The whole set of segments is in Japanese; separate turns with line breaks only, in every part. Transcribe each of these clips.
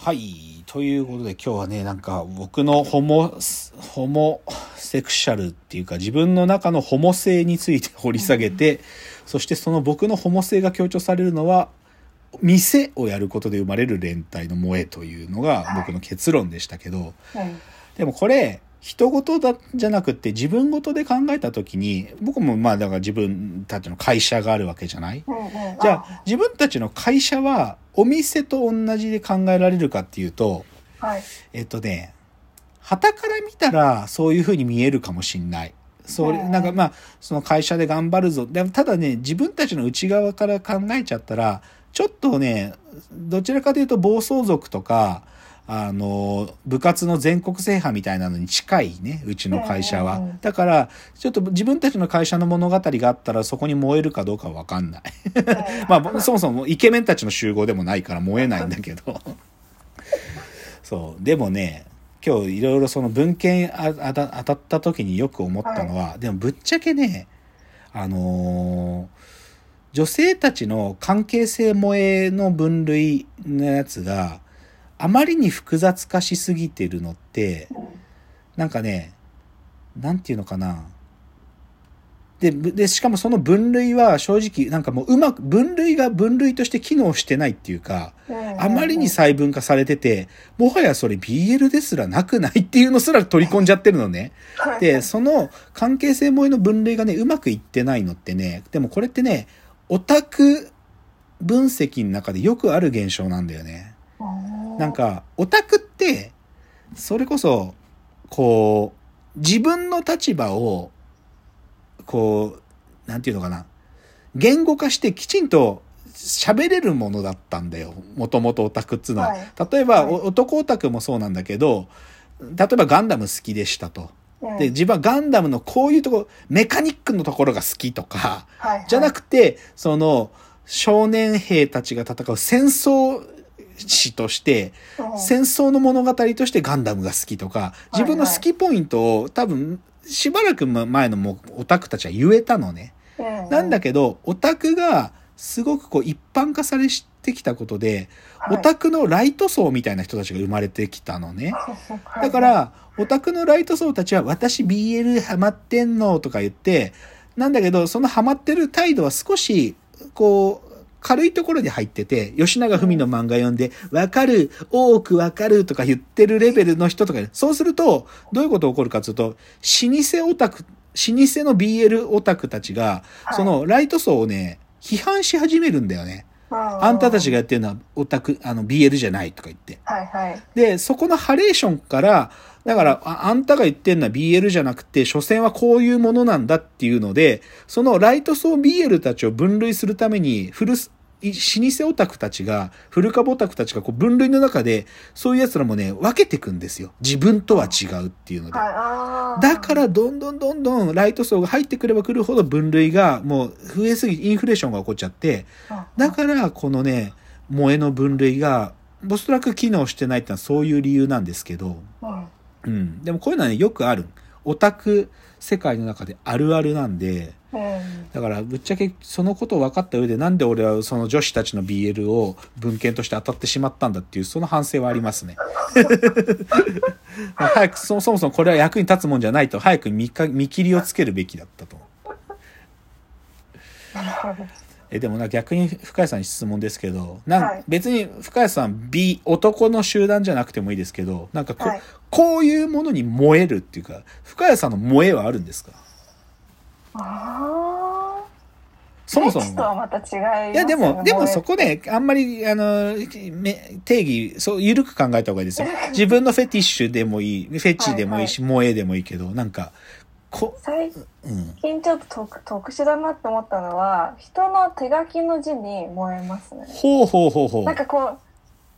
はい。ということで今日はね、なんか僕のホモ、ホモセクシャルっていうか自分の中のホモ性について掘り下げて、そしてその僕のホモ性が強調されるのは、店をやることで生まれる連帯の萌えというのが僕の結論でしたけど、
うん
でもこれ、人事だじゃなくって自分事で考えた時に、僕もまあだから自分たちの会社があるわけじゃない？
うんうん。
じゃあ自分たちの会社はお店と同じで考えられるかっていうと、
はい。
えっとね、旗から見たらそういう風に見えるかもしんない。それ、
うん。
なんかまあ、その会社で頑張るぞ。でもただね、自分たちの内側から考えちゃったら、ちょっとね、どちらかというと暴走族とか、あの、部活の全国制覇みたいなのに近いね、うちの会社は。だから、ちょっと自分たちの会社の物語があったらそこに燃えるかどうかはわかんない。まあ、そもそもイケメンたちの集合でもないから燃えないんだけど。そう。でもね、今日いろいろその文献ああた当たった時によく思ったのは、でもぶっちゃけね、あのー女性たちの関係性萌えの分類のやつがあまりに複雑化しすぎてるのって、なんかね、なんていうのかな。で、ぶで、しかもその分類は正直、なんかもううまく、分類が分類として機能してないっていうか、あまりに細分化されてて、もはやそれ BL ですらなくないっていうのすら取り込んじゃってるのね。で、その関係性萌えの分類がね、うまくいってないのってね、でもこれってね、オタク分析の中でよくある現象なんだよね。なんか、オタクって、それこそ、こう、自分の立場を、こう、なんていうのかな。言語化してきちんと喋れるものだったんだよ。もともとオタクっつうのは。
はい
例えば、
はい
お男オタクもそうなんだけど、例えばガンダム好きでしたと。
うん
で、自分はガンダムのこういうところ、メカニックのところが好きとか、
はい
じゃなくて、その、少年兵たちが戦う戦争史として、
うん。
戦争の物語としてガンダムが好きとか、自分の好きポイントを多分、しばらく前のもうオタクたちは言えたのね。
うん。
なんだけど、オタクがすごくこう一般化されてきたことで、
はい。
オタクのライト層みたいな人たちが生まれてきたのね。
はい
だから、オタクのライト層たちは、私 BL ハマってんのとか言って、なんだけど、そのハマってる態度は少し、こう、軽いところに入ってて、吉永文の漫画読んで、わかる、多くわかるとか言ってるレベルの人とか、そうすると、どういうことが起こるかというと、老舗オタク、老舗の BL オタクたちが、
はい
そのライト層をね、批判し始めるんだよね。あんたたちがやってるのはオタク、あの BL じゃないとか言って。
はいはい
で、そこのハレーションから、だから、ああんたが言ってんのは BL じゃなくて、所詮はこういうものなんだっていうので、そのライト層 BL たちを分類するために、古す、い老舗オタクたちが、古株オタクたちがこう分類の中で、そういう奴らもね、分けていくんですよ。自分とは違うっていうので。だから、どんどんどんどんライト層が入ってくればくるほど分類がもう増えすぎ、インフレーションが起こっちゃって、だから、このね、萌えの分類が、おそらく機能してないってのはそういう理由なんですけど、
うん
うん。でもこういうのはね、よくある。オタク世界の中であるあるなんで、
うん
だからぶっちゃけそのことを分かった上でなんで俺はその女子たちの BL を文献として当たってしまったんだっていうその反省はありますね。早くそそもそもこれは役に立つもんじゃないと早く見か見切りをつけるべきだったと。
なるほど
えでもな逆に深谷さんに質問ですけどなん、
はい。
別に深谷さん B 男の集団じゃなくてもいいですけどなんかこ,、
はい。
こういうものに燃えるっていうか深谷さんの燃えはあるんですか？
ああ
そもそも。
とはまた違いね
いや、でも、でもそ
こ
こね、あんまり、あの、め定義、そう、緩く考えた方がいいですよ。自分のフェティッシュでもいい、フェチでもいいし、萌えでもいいけど、なんか、こ、
最
うん。
近ちょっと特特殊だなって思ったのは人の手書きの字に燃えますね。
ほうほうほうほう。
なんかこ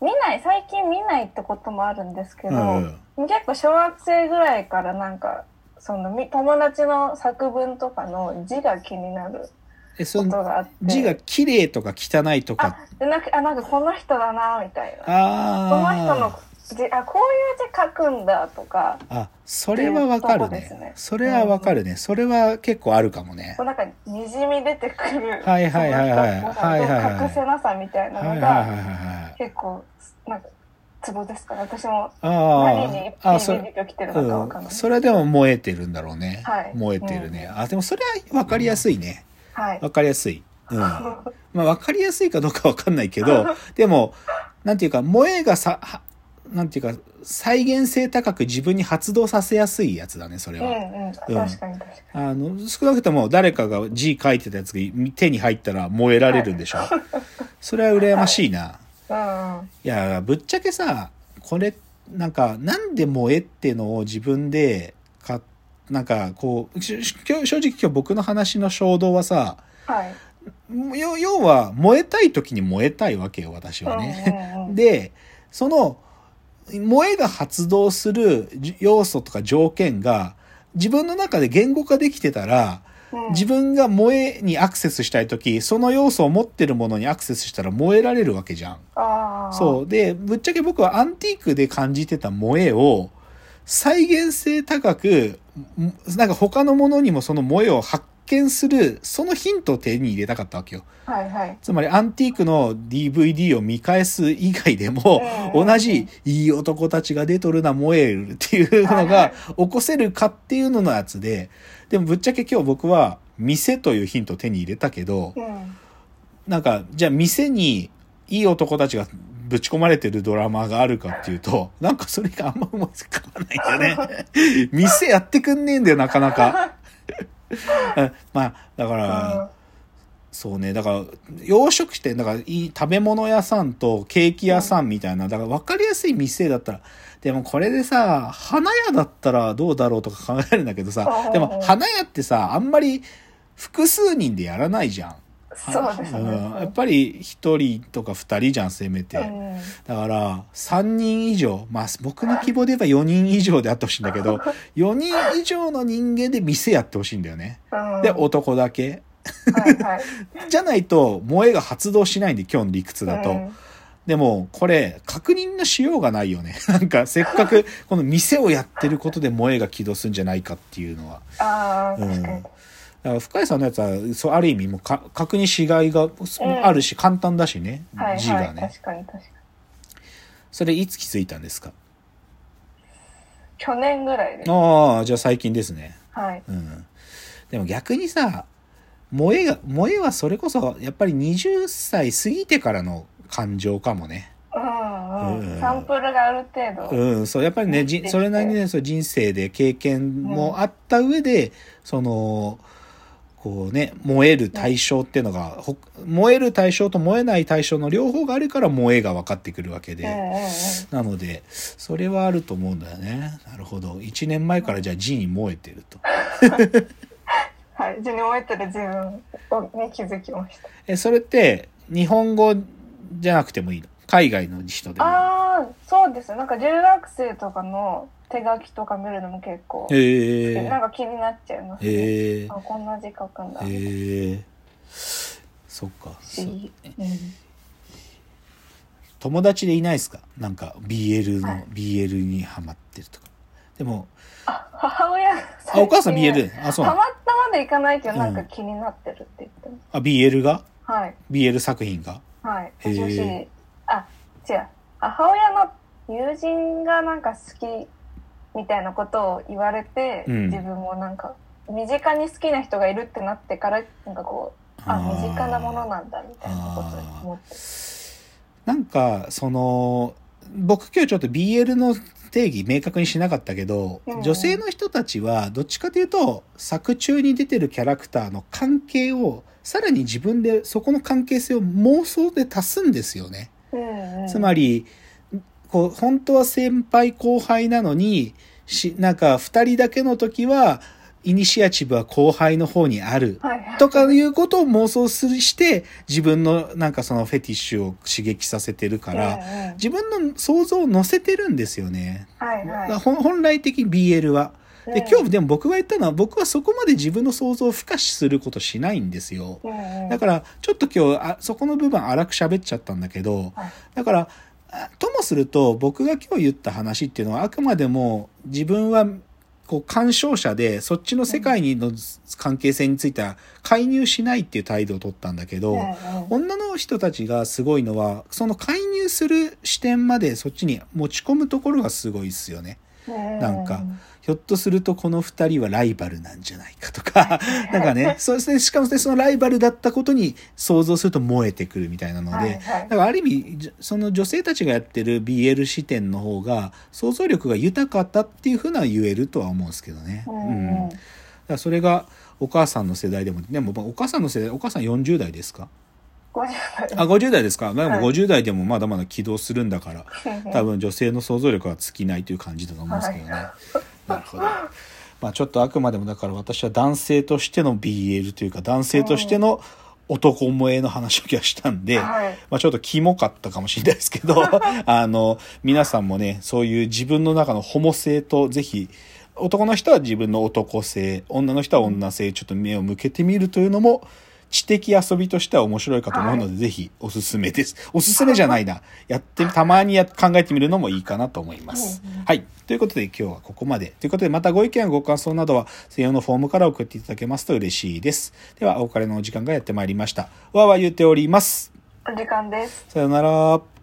う見ない最近見ないってこともあるんですけど、
うん
結構小学生ぐらいからなんかそのみ友達の作文とかの字が気になる
え、そ
こと
の、
があって。
字が綺麗とか汚いと
あ
か、
でなんかあなんかこの人だなみたいな。この人の
あ
字あこういう字書くんだとか
あ。あ、それはわかるね
ね
それはわかるね。それは結構あるかもね
こう。なんかにじみ出てくる
はいはいはいはいはいはいはい
隠せなさみたいなの
はいはいはいはい
が
はい。
結構なんかツボですから、私も
あ
何に
あ、あ、そ
PV
れ、
実況来てるのかわかん
う、
なんい。
それはでも燃えてるんだろうね。
はい
燃えてるね。あ、でもそれは分かりやすいね。
はい。
分かりやすい。うん。まあ分かりやすいかどうか分かんないけど、でも、なんていうか、萌えがさ、はなんていうか、再現性高く自分に発動させやすいやつだね、それ
うん
は。
うん。確かに確かに。
あの、少なくとも誰かが字書いてたやつが手に入ったら燃えられるんでしょ。それは羨ましいな。
うんうん。
いや、ぶっちゃけさ、これ、なんか、なんで萌えってのを自分で、か、なんか、こう、正直今日僕の話の衝動はさ、
はい。
要要は、燃えたい時に燃えたいわけよ、私はね。
うんうんうん。
で、その、萌えが発動するじ要素とか条件が、自分の中で言語化できてたら、
うん
自分が萌えにアクセスしたい時、その要素を持ってるものにアクセスしたら燃えられるわけじゃん。そう。で、ぶっちゃけ僕はアンティークで感じてた萌えを、再現性高く、んなんか他のものにもその萌えを発見する、そのヒントを手に入れたかったわけよ。
はいはい。
つまりアンティークの DVD を見返す以外でも、
うん
同じいい男たちが出とるな燃えるっていうのが起こせるかっていうののやつで、でもぶっちゃけ今日僕は店というヒントを手に入れたけど、
うん。
なんか、じゃあ店にいい男たちがぶち込まれてるドラマがあるかっていうと、なんかそれがあんま思いつかないんだよね。店やってくんねえんだよ、なかなか。うんまあ、だから、そうね、だから、洋食店、だから、いい食べ物屋さんとケーキ屋さんみたいな、だから分かりやすい店だったら、でもこれでさ、花屋だったらどうだろうとか考えるんだけどさ、でも花屋ってさ、あんまり複数人でやらないじゃん。
そうですね。
うんやっぱり一人とか二人じゃん、せめて。
うん
だから、3人以上、まあ僕の希望で言えば4人以上であってほしいんだけど、4人以上の人間で店やってほしいんだよね。
うん
で、男だけ。
はいはい。
じゃないと、萌えが発動しないんで、今日の理屈だと。
うん
でも、これ、確認のしようがないよね。なんか、せっかく、この店をやってることで萌えが起動するんじゃないかっていうのは。
ああ、
うん。だから深井さんのやつは、そう、ある意味もうか確認しがいがあるし、簡単だしね。
はいはい。
字がね。
確かに確かに。
それ、いつ気づいたんですか？
去年ぐらいです。
ああ、じゃあ最近ですね。
はい。
うん。でも逆にさ、萌えが、萌えはそれこそ、やっぱり20歳過ぎてからの感情かもね。
うん
うん
うん。サンプルがある程度。
うん、そう、やっぱりね、それなりにね、そう人生で経験もあった上で、その、こうね、燃える対象っていうのが、ほ燃える対象と燃えない対象の両方があるから燃えが分かってくるわけで。なので、それはあると思うんだよね。なるほど。1年前からじゃあ G に燃えてると。
はい。字に燃えてる自分に気づきました。
え、それって、日本語じゃなくてもいいの？海外の人でも
ああ、そうです。なんか留学生とかの手書きとか見るのも結構
え
なんか気になっちゃいます、ね。
へえ
あ、こんな字書くんだ。
へえそっか。
不思議。うん
友達でいないですか？なんか BL の、
はい
BL にハマってるとか。でも、
あ、母親が
あ、お母さん BL あ、そう
ハマったまでいかないけど、
うん
なんか気になってるって言ってます。
あ、BL が？
はい。
?BL 作品が？
はい。女子、あ、違う。母親の友人がなんか好きみたいなことを言われて、
うん。
自分もなんか、身近に好きな人がいるってなってから、なんかこう、あ、
ー。
身近なものなんだみたいなことを思って。
なんか、その、僕今日ちょっと BL の定義明確にしなかったけど、
うん。
女性の人たちはどっちかというと、作中に出てるキャラクターの関係を、さらに自分でそこの関係性を妄想で足すんですよね。
うんうん、
つまり、こう、本当は先輩後輩なのに、し、なんか二人だけの時は、イニシアチブは後輩の方にある。とかいうことを妄想するして、自分のなんかそのフェティッシュを刺激させてるから、自分の想像を乗せてるんですよね。
はいはい。
ほん本来的に BL は。で、
うん
今日でも僕が言ったのは、僕はそこまで自分の想像を付加することしないんですよ。だから、ちょっと今日、あそこの部分荒く喋っちゃったんだけど、
はい
だから、あともすると、僕が今日言った話っていうのは、あくまでも自分は、こう、干渉者で、そっちの世界にの関係性については介入しないっていう態度を取ったんだけど、女の人たちがすごいのは、その介入する視点までそっちに持ち込むところがすごいですよね。なんかひょっとするとこの二人はライバルなんじゃないかとか、なんかね、そうですね、しかもね、そのライバルだったことに想像すると燃えてくるみたいなので、
はいはい。
だからある意味、じその女性たちがやってる BL 視点の方が想像力が豊かだっていうふうな言えるとは思うんですけどね。
うん
うん。だからそれがお母さんの世代でも、でもお母さんの世代、お母さん40代ですか
？50代。
あ、50代ですか？でも
はい。
50代でもまだまだ起動するんだから、多
多
分女性の想像力は尽きないという感じだと思うんですけどね。なるほど。まあちょっとあくまでもだから私は男性としての BL というか男性としての男萌えの話を今日はしたんで、
はい
まあちょっとキモかったかもしれないですけど、あの、皆さんもね、そういう自分の中のホモ性とぜひ、男の人は自分の男性、女の人は女性、ちょっと目を向けてみるというのも、知的遊びとしては面白いかと思うので、ぜひおすすめです。おすすめじゃないな。やって、たまにや考えてみるのもいいかなと思います
うんうん。
はい。ということで今日はここまで。ということでまたご意見やご感想などは専用のフォームから送っていただけますと嬉しいです。では、お別れのお時間がやってまいりました。わーわー言っております。
お時間です
さよなら。